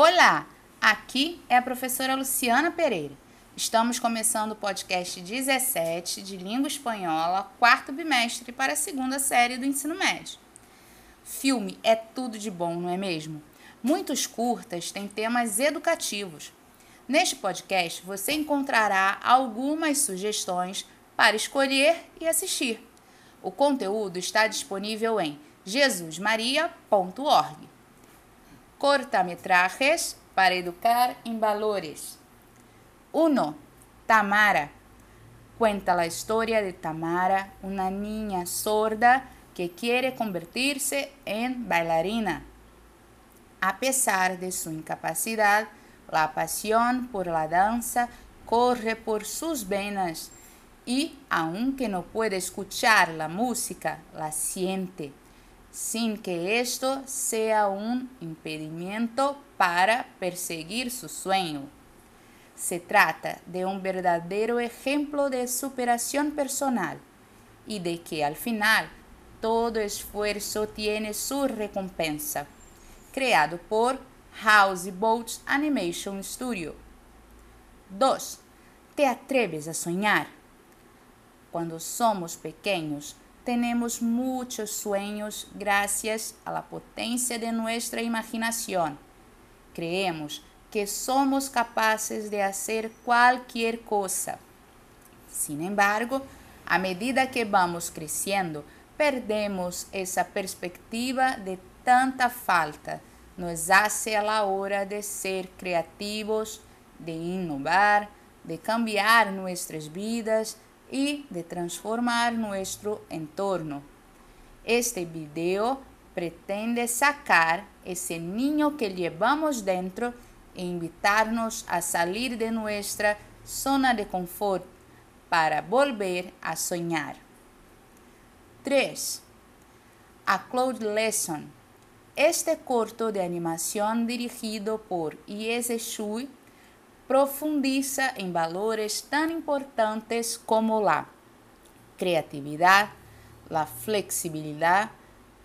Olá, aqui é a professora Luciana Pereira. Estamos começando o podcast 17 de Língua Espanhola, quarto bimestre para a segunda série do ensino médio. Filme é tudo de bom, não é mesmo? Muitos curtas têm temas educativos. Neste podcast você encontrará algumas sugestões para escolher e assistir. O conteúdo está disponível em jesusmaria.org. Cortametrajes para educar em valores. 1. Tamara. Cuenta la historia de Tamara, una niña sorda que quiere convertirse en bailarina. A pesar de su incapacidad, la pasión por la danza corre por sus venas y, aunque no puede escuchar la música, la siente, sin que esto sea un impedimento para perseguir su sueño. Se trata de un verdadero ejemplo de superación personal y de que al final todo esfuerzo tiene su recompensa. Creado por Houseboat Animation Studio. 2. ¿Te atreves a soñar? Cuando somos pequeños, tenemos muchos sueños gracias a la potencia de nuestra imaginación. Creemos que somos capaces de hacer cualquier cosa. Sin embargo, a medida que vamos creciendo, perdemos esa perspectiva de tanta falta. Nos hace a la hora de ser creativos, de innovar, de cambiar nuestras vidas y de transformar nuestro entorno. Este video pretende sacar ese niño que llevamos dentro e invitarnos a salir de nuestra zona de confort para volver a soñar. 3. A Cloud Lesson. Este corto de animación dirigido por Iese Shui profundiza en valores tan importantes como la creatividad, la flexibilidad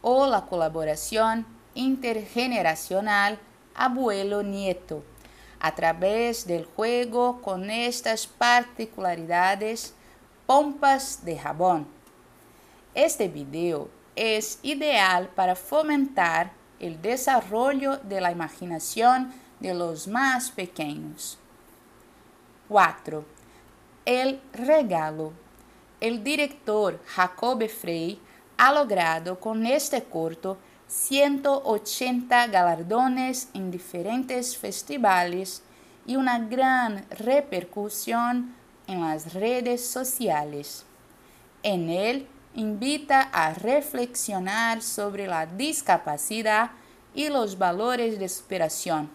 o la colaboración intergeneracional abuelo-nieto, a través del juego con estas particularidades pompas de jabón. Este video es ideal para fomentar el desarrollo de la imaginación de los más pequeños. 4. El regalo. El director Jacobe Frey ha logrado con este corto 180 galardones en diferentes festivales y una gran repercusión en las redes sociales. En él invita a reflexionar sobre la discapacidad y los valores de superación.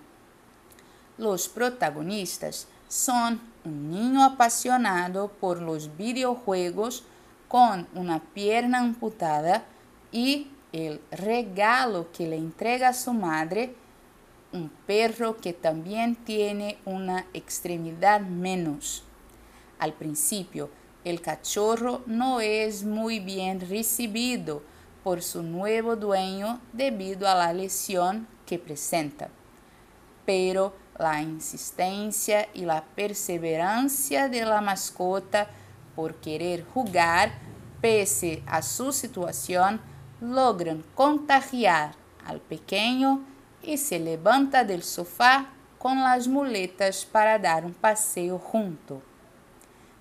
Los protagonistas son un niño apasionado por los videojuegos con una pierna amputada y el regalo que le entrega a su madre, un perro que también tiene una extremidad menos. Al principio, el cachorro no es muy bien recibido por su nuevo dueño debido a la lesión que presenta. Pero la insistencia y la perseverancia de la mascota por querer jugar pese a su situación logran contagiar al pequeño y se levanta del sofá con las muletas para dar un paseo junto.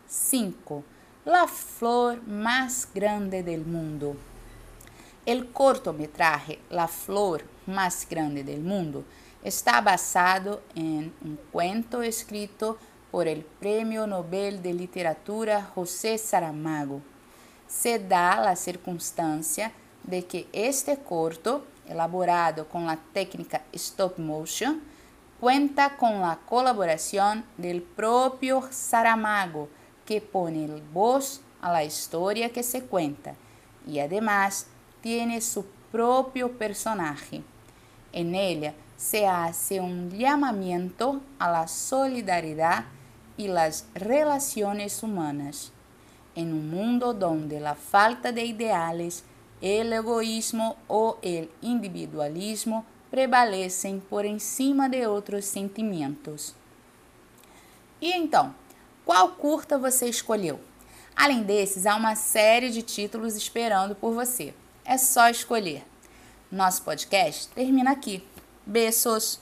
5. La flor más grande del mundo. El cortometraje La flor más grande del mundo está basado en un cuento escrito por el Premio Nobel de Literatura José Saramago. Se da la circunstancia de que este corto, elaborado con la técnica stop motion, cuenta con la colaboración del propio Saramago, que pone voz a la historia que se cuenta y además tiene su propio personaje. En ella se hace un llamamiento a la solidaridad y las relaciones humanas. En un mundo donde la falta de ideales el egoísmo o el individualismo prevalecem por em cima de outros sentimentos. E então, qual curta você escolheu? Além desses, há uma série de títulos esperando por você. É só escolher. Nosso podcast termina aqui. Beijos!